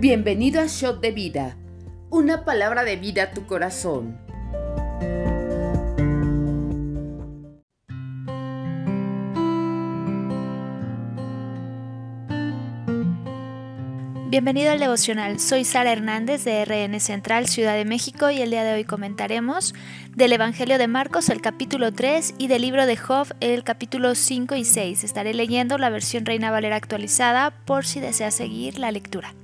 Bienvenido a Shot de Vida, una palabra de vida a tu corazón. Bienvenido al devocional. Soy Sara Hernández de RN Central, Ciudad de México, y el día de hoy comentaremos del Evangelio de Marcos, el capítulo 3, y del libro de Job, el capítulo 5 y 6. Estaré leyendo la versión Reina Valera actualizada por si desea seguir la lectura.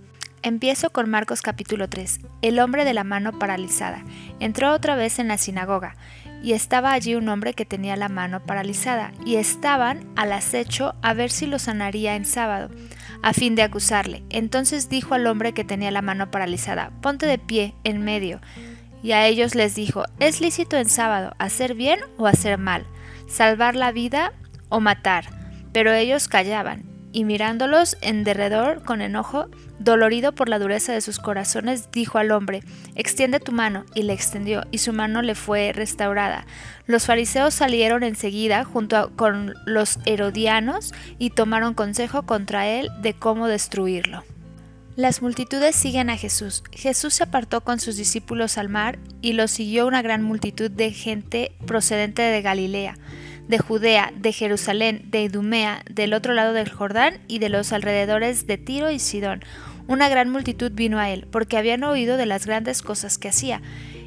Empiezo con Marcos capítulo 3. El hombre de la mano paralizada. Entró otra vez en la sinagoga, y estaba allí un hombre que tenía la mano paralizada, y estaban al acecho a ver si lo sanaría en sábado a fin de acusarle. Entonces dijo al hombre que tenía la mano paralizada, ponte de pie en medio. Y a ellos les dijo, ¿es lícito en sábado hacer bien o hacer mal? ¿Salvar la vida o matar? Pero ellos callaban y mirándolos en derredor con enojo, dolorido por la dureza de sus corazones, dijo al hombre, extiende tu mano, y le extendió, y su mano le fue restaurada. Los fariseos salieron enseguida junto con los herodianos y tomaron consejo contra él de cómo destruirlo. Las multitudes siguen a Jesús. Jesús se apartó con sus discípulos al mar y lo siguió una gran multitud de gente procedente de Galilea de Judea, de Jerusalén, de Idumea, del otro lado del Jordán y de los alrededores de Tiro y Sidón. Una gran multitud vino a él, porque habían oído de las grandes cosas que hacía.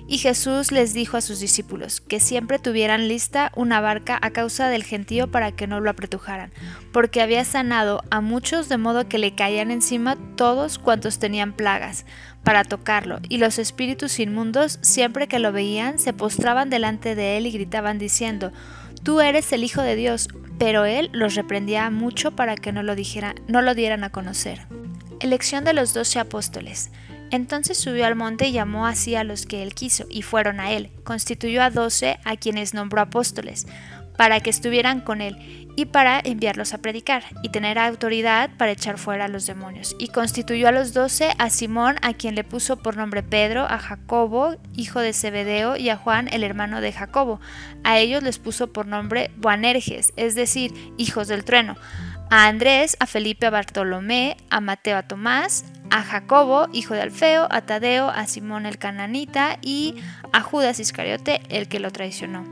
Y Jesús les dijo a sus discípulos que siempre tuvieran lista una barca a causa del gentío para que no lo apretujaran, porque había sanado a muchos de modo que le caían encima todos cuantos tenían plagas, para tocarlo, y los espíritus inmundos siempre que lo veían se postraban delante de él y gritaban diciendo, Tú eres el Hijo de Dios, pero él los reprendía mucho para que no lo, dijera, no lo dieran a conocer. Elección de los doce apóstoles. Entonces subió al monte y llamó así a los que él quiso, y fueron a él. Constituyó a doce a quienes nombró apóstoles, para que estuvieran con él, y para enviarlos a predicar, y tener autoridad para echar fuera a los demonios. Y constituyó a los doce a Simón, a quien le puso por nombre Pedro, a Jacobo, hijo de Zebedeo, y a Juan, el hermano de Jacobo. A ellos les puso por nombre Boanerges, es decir, hijos del trueno. A Andrés, a Felipe, a Bartolomé, a Mateo, a Tomás, a Jacobo, hijo de Alfeo, a Tadeo, a Simón el cananita y a Judas Iscariote, el que lo traicionó.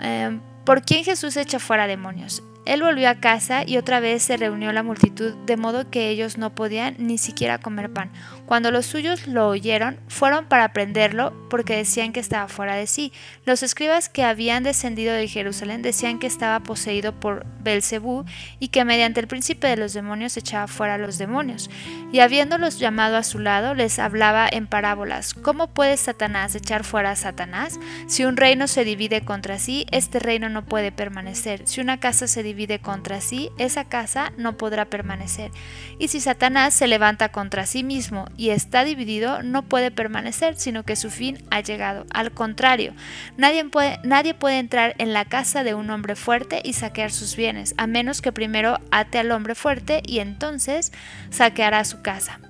Em, ¿Por quién Jesús echa fuera demonios? Él volvió a casa y otra vez se reunió la multitud, de modo que ellos no podían ni siquiera comer pan. Cuando los suyos lo oyeron, fueron para prenderlo, porque decían que estaba fuera de sí. Los escribas que habían descendido de Jerusalén decían que estaba poseído por Belcebú y que mediante el príncipe de los demonios echaba fuera a los demonios. Y habiéndolos llamado a su lado, les hablaba en parábolas. ¿Cómo puede Satanás echar fuera a Satanás? Si un reino se divide contra sí, este reino no puede permanecer. Si una casa se divide divide contra sí, esa casa no podrá permanecer. Y si Satanás se levanta contra sí mismo y está dividido, no puede permanecer, sino que su fin ha llegado. Al contrario, nadie puede, nadie puede entrar en la casa de un hombre fuerte y saquear sus bienes, a menos que primero ate al hombre fuerte y entonces saqueará su casa.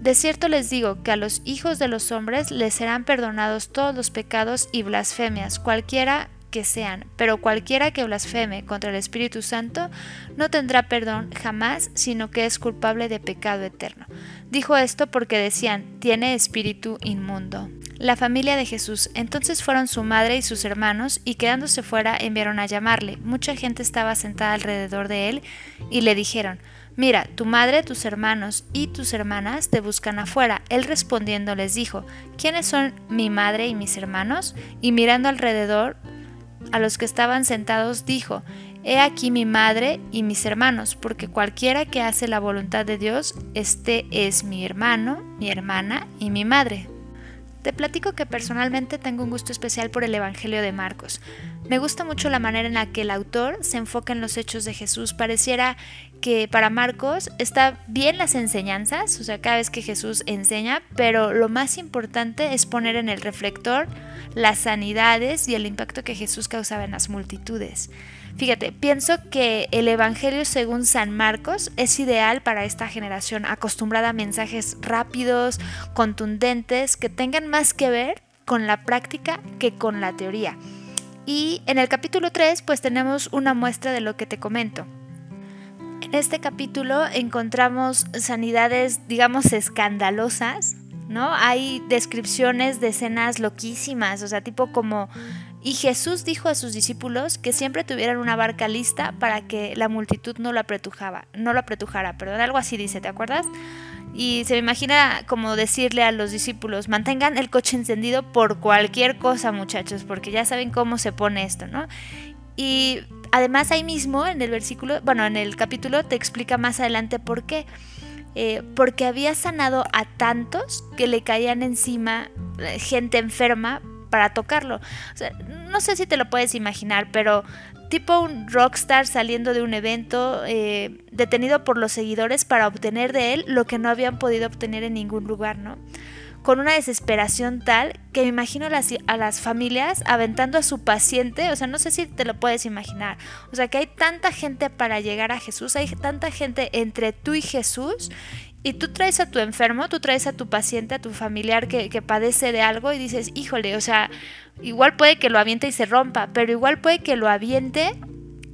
De cierto les digo que a los hijos de los hombres les serán perdonados todos los pecados y blasfemias, cualquiera que sean, pero cualquiera que blasfeme contra el Espíritu Santo no tendrá perdón jamás, sino que es culpable de pecado eterno. Dijo esto porque decían, tiene espíritu inmundo. La familia de Jesús. Entonces fueron su madre y sus hermanos, y quedándose fuera enviaron a llamarle. Mucha gente estaba sentada alrededor de él, y le dijeron, Mira, tu madre, tus hermanos y tus hermanas te buscan afuera. Él respondiendo les dijo, ¿quiénes son mi madre y mis hermanos? Y mirando alrededor, a los que estaban sentados dijo, He aquí mi madre y mis hermanos, porque cualquiera que hace la voluntad de Dios, este es mi hermano, mi hermana y mi madre. Te platico que personalmente tengo un gusto especial por el Evangelio de Marcos. Me gusta mucho la manera en la que el autor se enfoca en los hechos de Jesús. Pareciera que para Marcos está bien las enseñanzas, o sea, cada vez que Jesús enseña, pero lo más importante es poner en el reflector las sanidades y el impacto que Jesús causaba en las multitudes. Fíjate, pienso que el Evangelio según San Marcos es ideal para esta generación acostumbrada a mensajes rápidos, contundentes, que tengan más que ver con la práctica que con la teoría. Y en el capítulo 3 pues tenemos una muestra de lo que te comento. En este capítulo encontramos sanidades, digamos, escandalosas, ¿no? Hay descripciones de escenas loquísimas, o sea, tipo como... Y Jesús dijo a sus discípulos que siempre tuvieran una barca lista para que la multitud no lo apretujaba, no lo apretujara, perdón, algo así dice, ¿te acuerdas? Y se me imagina como decirle a los discípulos, mantengan el coche encendido por cualquier cosa, muchachos, porque ya saben cómo se pone esto, ¿no? Y además ahí mismo en el versículo, bueno, en el capítulo te explica más adelante por qué. Eh, porque había sanado a tantos que le caían encima eh, gente enferma para tocarlo. no sé si te lo puedes imaginar, pero tipo un rockstar saliendo de un evento, eh, detenido por los seguidores para obtener de él lo que no habían podido obtener en ningún lugar, ¿no? Con una desesperación tal que me imagino a las, familias aventando a su paciente, o sea, no sé si te lo puedes imaginar, o sea, que hay tanta gente para llegar a Jesús, hay tanta gente entre tú y Jesús, y tú traes a tu enfermo, tú traes a tu paciente, a tu familiar que, que, padece de algo y dices, híjole, o sea, igual puede que lo aviente y se rompa, pero igual puede que lo aviente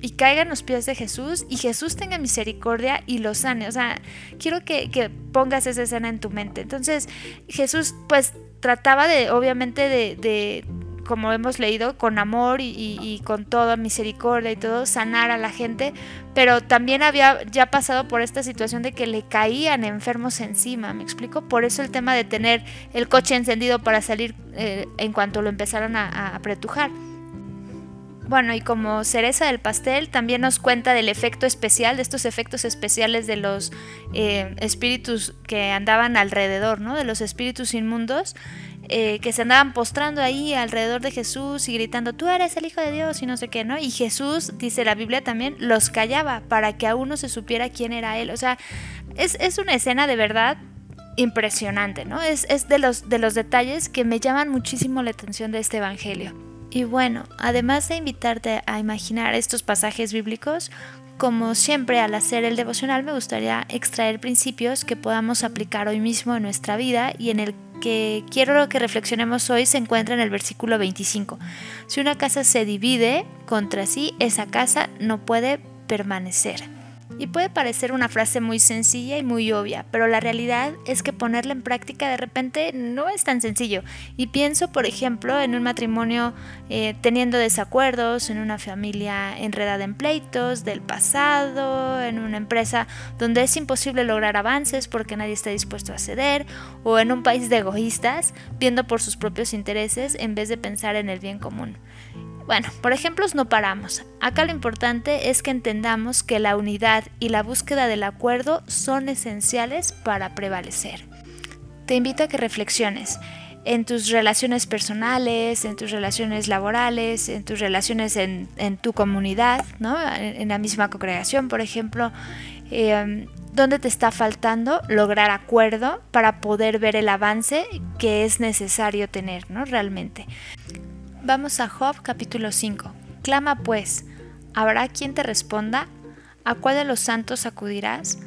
y caiga en los pies de Jesús y Jesús tenga misericordia y lo sane. O sea, quiero que, que pongas esa escena en tu mente. Entonces, Jesús pues trataba de, obviamente, de, de como hemos leído, con amor y, con toda misericordia y todo, sanar a la gente, pero también había ya pasado por esta situación de que le caían enfermos encima, ¿me explico? Por eso el tema de tener el coche encendido para salir eh, en cuanto lo empezaron a, apretujar. Bueno, y como cereza del pastel, también nos cuenta del efecto especial, de estos efectos especiales de los eh, espíritus que andaban alrededor, ¿no? De los espíritus inmundos. Eh, que se andaban postrando ahí alrededor de Jesús y gritando, tú eres el Hijo de Dios y no sé qué, ¿no? Y Jesús, dice la Biblia también, los callaba para que aún no se supiera quién era Él. O sea, es, es una escena de verdad impresionante, ¿no? Es, es de, los, de los detalles que me llaman muchísimo la atención de este Evangelio. Y bueno, además de invitarte a imaginar estos pasajes bíblicos, como siempre al hacer el devocional me gustaría extraer principios que podamos aplicar hoy mismo en nuestra vida y en el que quiero que reflexionemos hoy se encuentra en el versículo 25. Si una casa se divide contra sí, esa casa no puede permanecer. Y puede parecer una frase muy sencilla y muy obvia, pero la realidad es que ponerla en práctica de repente no es tan sencillo. Y pienso, por ejemplo, en un matrimonio eh, teniendo desacuerdos, en una familia enredada en pleitos del pasado, en una empresa donde es imposible lograr avances porque nadie está dispuesto a ceder, o en un país de egoístas viendo por sus propios intereses en vez de pensar en el bien común. Bueno, por ejemplos no paramos. Acá lo importante es que entendamos que la unidad y la búsqueda del acuerdo son esenciales para prevalecer. Te invito a que reflexiones en tus relaciones personales, en tus relaciones laborales, en tus relaciones en, tu comunidad, ¿no? en, la misma congregación, por ejemplo, eh, ¿dónde te está faltando lograr acuerdo para poder ver el avance que es necesario tener ¿no? realmente. Vamos a Job capítulo 5. Clama pues, ¿habrá quien te responda? ¿A cuál de los santos acudirás?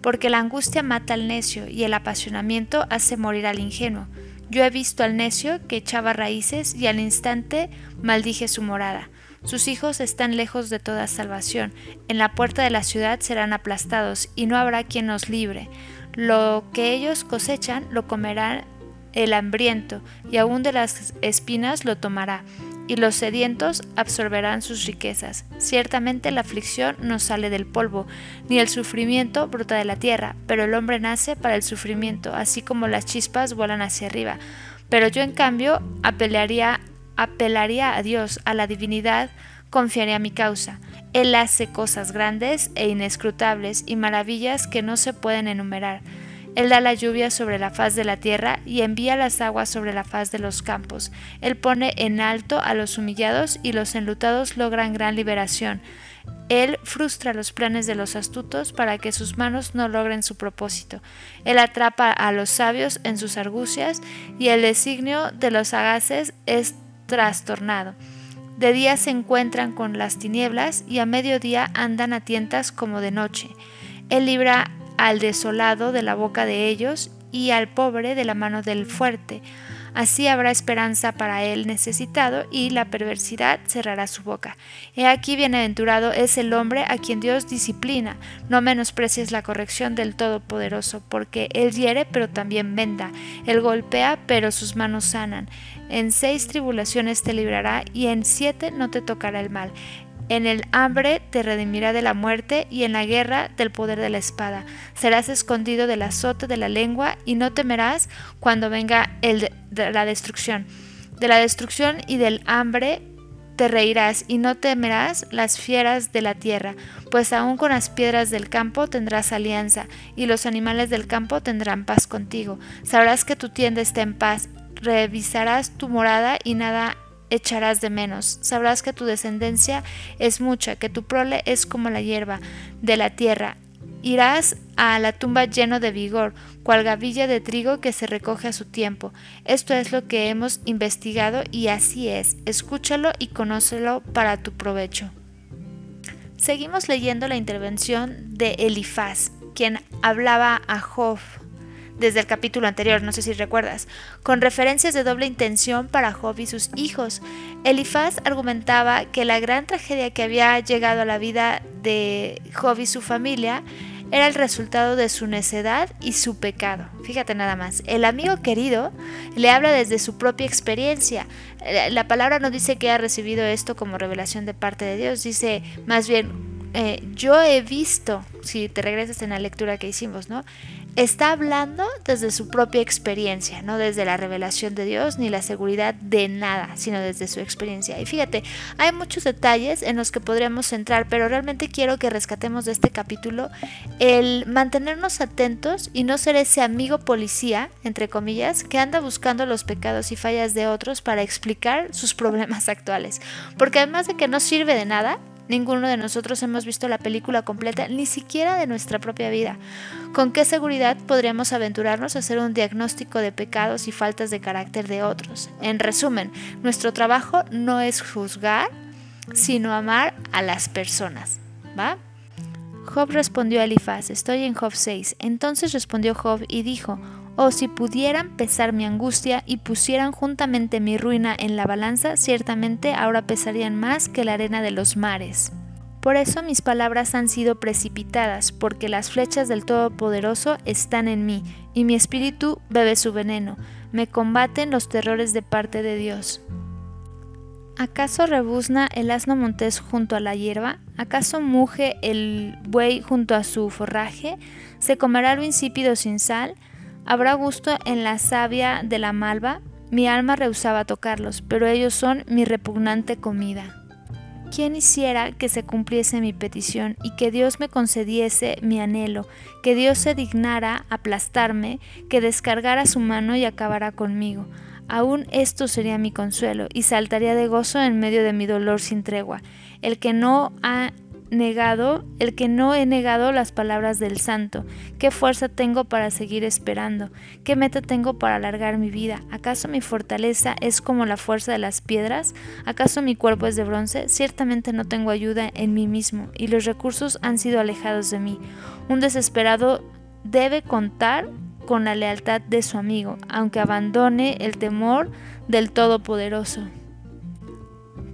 Porque la angustia mata al necio y el apasionamiento hace morir al ingenuo. Yo he visto al necio que echaba raíces y al instante maldije su morada. Sus hijos están lejos de toda salvación. En la puerta de la ciudad serán aplastados y no habrá quien los libre. Lo que ellos cosechan lo comerán el hambriento, y aún de las espinas lo tomará, y los sedientos absorberán sus riquezas. Ciertamente la aflicción no sale del polvo, ni el sufrimiento brota de la tierra, pero el hombre nace para el sufrimiento, así como las chispas vuelan hacia arriba. Pero yo en cambio apelaría, apelaría a Dios, a la divinidad, confiaría mi causa. Él hace cosas grandes e inescrutables y maravillas que no se pueden enumerar. Él da la lluvia sobre la faz de la tierra y envía las aguas sobre la faz de los campos. Él pone en alto a los humillados y los enlutados logran gran liberación. Él frustra los planes de los astutos para que sus manos no logren su propósito. Él atrapa a los sabios en sus argucias y el designio de los sagaces es trastornado. De día se encuentran con las tinieblas y a mediodía andan a tientas como de noche. Él libra al desolado de la boca de ellos y al pobre de la mano del fuerte. Así habrá esperanza para el necesitado y la perversidad cerrará su boca. He aquí bienaventurado es el hombre a quien Dios disciplina. No menosprecies la corrección del Todopoderoso, porque Él hiere pero también venda. Él golpea pero sus manos sanan. En seis tribulaciones te librará y en siete no te tocará el mal. En el hambre te redimirá de la muerte y en la guerra del poder de la espada. Serás escondido del azote de la lengua y no temerás cuando venga el de la destrucción. De la destrucción y del hambre te reirás y no temerás las fieras de la tierra, pues aun con las piedras del campo tendrás alianza, y los animales del campo tendrán paz contigo. Sabrás que tu tienda está en paz, revisarás tu morada y nada echarás de menos. Sabrás que tu descendencia es mucha, que tu prole es como la hierba de la tierra. Irás a la tumba lleno de vigor, cual gavilla de trigo que se recoge a su tiempo. Esto es lo que hemos investigado y así es. Escúchalo y conócelo para tu provecho. Seguimos leyendo la intervención de Elifaz, quien hablaba a Job desde el capítulo anterior, no sé si recuerdas, con referencias de doble intención para Job y sus hijos. Elifaz argumentaba que la gran tragedia que había llegado a la vida de Job y su familia era el resultado de su necedad y su pecado. Fíjate nada más, el amigo querido le habla desde su propia experiencia. La palabra no dice que ha recibido esto como revelación de parte de Dios, dice más bien, eh, yo he visto, si te regresas en la lectura que hicimos, ¿no? Está hablando desde su propia experiencia, no desde la revelación de Dios ni la seguridad de nada, sino desde su experiencia. Y fíjate, hay muchos detalles en los que podríamos centrar, pero realmente quiero que rescatemos de este capítulo el mantenernos atentos y no ser ese amigo policía, entre comillas, que anda buscando los pecados y fallas de otros para explicar sus problemas actuales. Porque además de que no sirve de nada, Ninguno de nosotros hemos visto la película completa, ni siquiera de nuestra propia vida. ¿Con qué seguridad podríamos aventurarnos a hacer un diagnóstico de pecados y faltas de carácter de otros? En resumen, nuestro trabajo no es juzgar, sino amar a las personas. ¿Va? Job respondió a Elifaz, estoy en Job 6. Entonces respondió Job y dijo, Oh, si pudieran pesar mi angustia y pusieran juntamente mi ruina en la balanza, ciertamente ahora pesarían más que la arena de los mares. Por eso mis palabras han sido precipitadas, porque las flechas del Todopoderoso están en mí, y mi espíritu bebe su veneno. Me combaten los terrores de parte de Dios. ¿Acaso rebuzna el asno montés junto a la hierba? ¿Acaso muge el buey junto a su forraje? ¿Se comerá lo insípido sin sal? Habrá gusto en la savia de la malva. Mi alma rehusaba tocarlos, pero ellos son mi repugnante comida. ¿Quién hiciera que se cumpliese mi petición y que Dios me concediese mi anhelo, que Dios se dignara aplastarme, que descargara su mano y acabara conmigo? Aún esto sería mi consuelo, y saltaría de gozo en medio de mi dolor sin tregua. El que no ha negado, el que no he negado las palabras del santo. ¿Qué fuerza tengo para seguir esperando? ¿Qué meta tengo para alargar mi vida? ¿Acaso mi fortaleza es como la fuerza de las piedras? ¿Acaso mi cuerpo es de bronce? Ciertamente no tengo ayuda en mí mismo y los recursos han sido alejados de mí. Un desesperado debe contar con la lealtad de su amigo, aunque abandone el temor del Todopoderoso.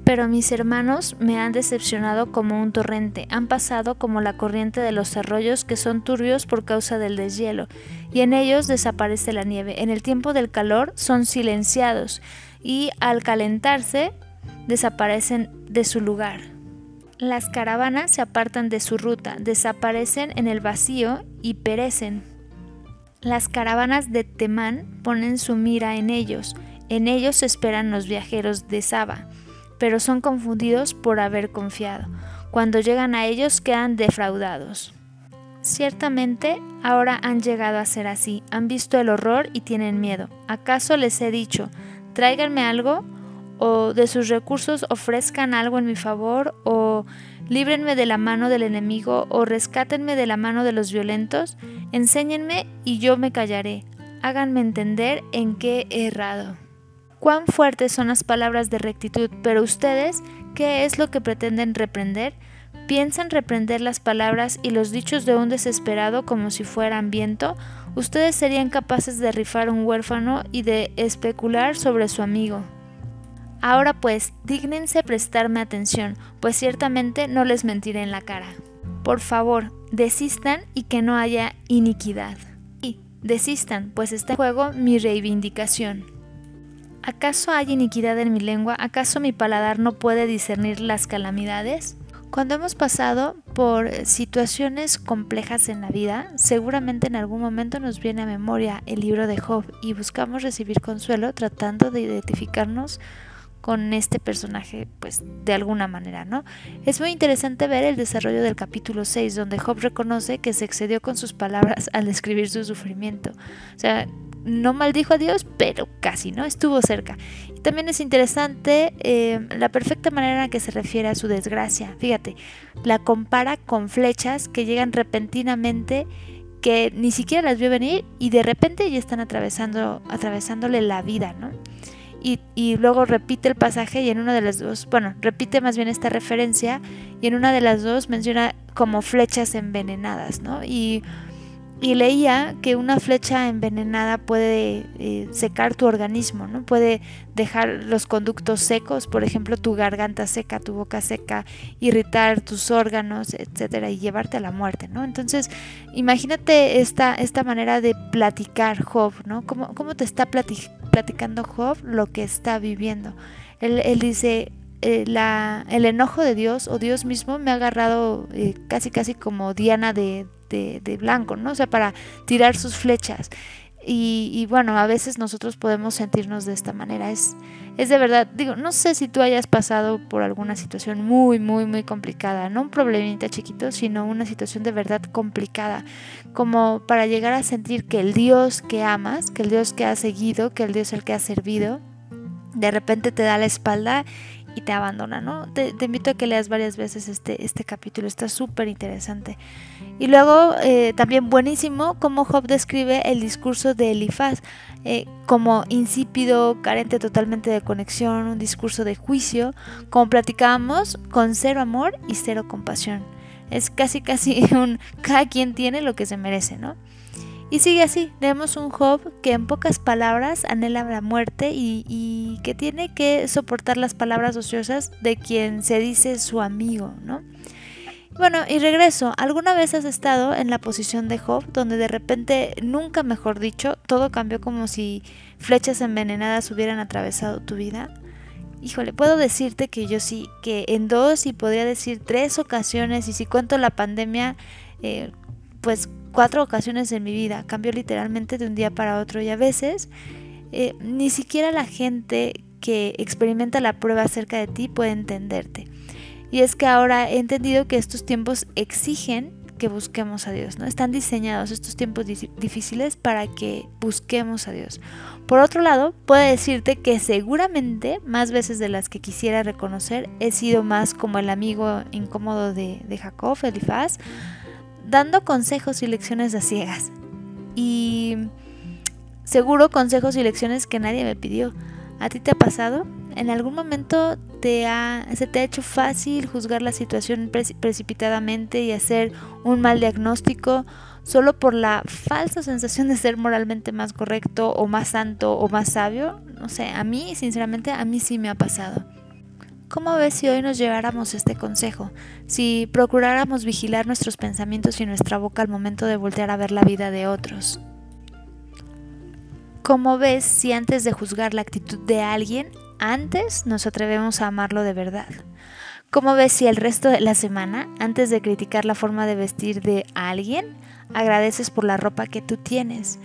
Pero mis hermanos me han decepcionado como un torrente, han pasado como la corriente de los arroyos que son turbios por causa del deshielo, y en ellos desaparece la nieve. En el tiempo del calor son silenciados, y al calentarse desaparecen de su lugar. Las caravanas se apartan de su ruta, desaparecen en el vacío y perecen. Las caravanas de Temán ponen su mira en ellos, en ellos esperan los viajeros de Saba pero son confundidos por haber confiado. Cuando llegan a ellos quedan defraudados. Ciertamente ahora han llegado a ser así, han visto el horror y tienen miedo. ¿Acaso les he dicho, tráiganme algo? ¿O de sus recursos ofrezcan algo en mi favor? ¿O líbrenme de la mano del enemigo? ¿O rescátenme de la mano de los violentos? Enséñenme y yo me callaré. Háganme entender en qué he errado. Cuán fuertes son las palabras de rectitud, pero ustedes, ¿qué es lo que pretenden reprender? ¿Piensan reprender las palabras y los dichos de un desesperado como si fueran viento? Ustedes serían capaces de rifar un huérfano y de especular sobre su amigo. Ahora pues, dígnense prestarme atención, pues ciertamente no les mentiré en la cara. Por favor, desistan y que no haya iniquidad. Y desistan, pues está en juego mi reivindicación. ¿Acaso hay iniquidad en mi lengua? ¿Acaso mi paladar no puede discernir las calamidades? Cuando hemos pasado por situaciones complejas en la vida, seguramente en algún momento nos viene a memoria el libro de Job y buscamos recibir consuelo tratando de identificarnos con este personaje, pues de alguna manera, ¿no? Es muy interesante ver el desarrollo del capítulo 6, donde Job reconoce que se excedió con sus palabras al describir su sufrimiento. O sea, no maldijo a Dios, pero casi, ¿no? Estuvo cerca. Y también es interesante eh, la perfecta manera en que se refiere a su desgracia. Fíjate, la compara con flechas que llegan repentinamente que ni siquiera las vio venir y de repente ya están atravesando, atravesándole la vida, ¿no? y, luego repite el pasaje y en una de las dos, bueno, repite más bien esta referencia y en una de las dos menciona como flechas envenenadas, ¿no? Y y leía que una flecha envenenada puede eh, secar tu organismo, ¿no? Puede dejar los conductos secos, por ejemplo, tu garganta seca, tu boca seca, irritar tus órganos, etcétera, y llevarte a la muerte, ¿no? Entonces, imagínate esta, esta manera de platicar Job, ¿no? ¿Cómo, cómo te está platicando Job lo que está viviendo? Él, él dice, eh, la, el enojo de Dios o Dios mismo me ha agarrado eh, casi casi como Diana de, de, blanco, ¿no? O sea, para tirar sus flechas. Y, bueno, a veces nosotros podemos sentirnos de esta manera. Es, es de verdad, digo, no sé si tú hayas pasado por alguna situación muy, muy, muy complicada, no un problemita chiquito, sino una situación de verdad complicada, como para llegar a sentir que el Dios que amas, que el Dios que has seguido, que el Dios el que has servido, de repente te da la espalda y te abandona, ¿no? Te, invito a que leas varias veces este, este capítulo, está súper interesante. Y luego eh, también buenísimo cómo Job describe el discurso de Elifaz eh, como insípido, carente totalmente de conexión, un discurso de juicio, como platicábamos, con cero amor y cero compasión. Es casi casi un cada quien tiene lo que se merece, ¿no? Y sigue así, vemos un Job que en pocas palabras anhela la muerte y, que tiene que soportar las palabras ociosas de quien se dice su amigo, ¿no? Bueno, y regreso, ¿alguna vez has estado en la posición de Job donde de repente, nunca mejor dicho, todo cambió como si flechas envenenadas hubieran atravesado tu vida? Híjole, puedo decirte que yo sí, que en dos y podría decir tres ocasiones, y si cuento la pandemia, eh, pues cuatro ocasiones en mi vida, cambió literalmente de un día para otro y a veces eh, ni siquiera la gente que experimenta la prueba acerca de ti puede entenderte. Y es que ahora he entendido que estos tiempos exigen que busquemos a Dios, ¿no? Están diseñados estos tiempos difíciles para que busquemos a Dios. Por otro lado, puedo decirte que seguramente más veces de las que quisiera reconocer he sido más como el amigo incómodo de, de Jacob, Elifaz, dando consejos y lecciones a ciegas. Y seguro consejos y lecciones que nadie me pidió. ¿A ti te ha pasado? ¿En algún momento te ha, se te ha hecho fácil juzgar la situación precipitadamente y hacer un mal diagnóstico solo por la falsa sensación de ser moralmente más correcto o más santo o más sabio? No sé, a mí, sinceramente, a mí sí me ha pasado. ¿Cómo ves si hoy nos lleváramos este consejo? Si procuráramos vigilar nuestros pensamientos y nuestra boca al momento de voltear a ver la vida de otros. ¿Cómo ves si antes de juzgar la actitud de alguien, antes nos atrevemos a amarlo de verdad? ¿Cómo ves si el resto de la semana, antes de criticar la forma de vestir de alguien, agradeces por la ropa que tú tienes?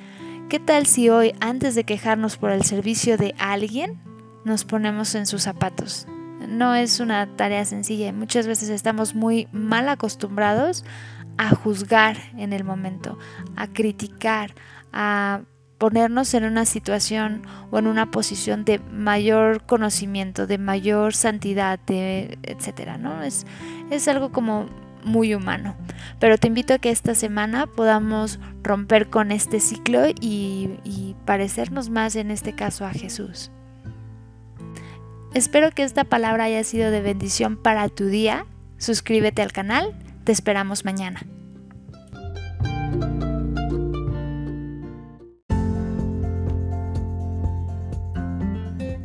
¿Qué tal si hoy, antes de quejarnos por el servicio de alguien, nos ponemos en sus zapatos? No es una tarea sencilla. Muchas veces estamos muy mal acostumbrados a juzgar en el momento, a criticar, a ponernos en una situación o en una posición de mayor conocimiento, de mayor santidad, de etcétera, ¿no? Es, es algo como muy humano. Pero te invito a que esta semana podamos romper con este ciclo y, y parecernos más en este caso a Jesús. Espero que esta palabra haya sido de bendición para tu día Suscríbete al canal, te esperamos mañana.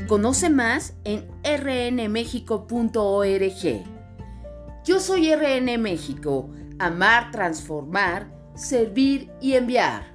Conoce más en rnmexico.org. Yo soy RN México, amar, transformar, servir y enviar.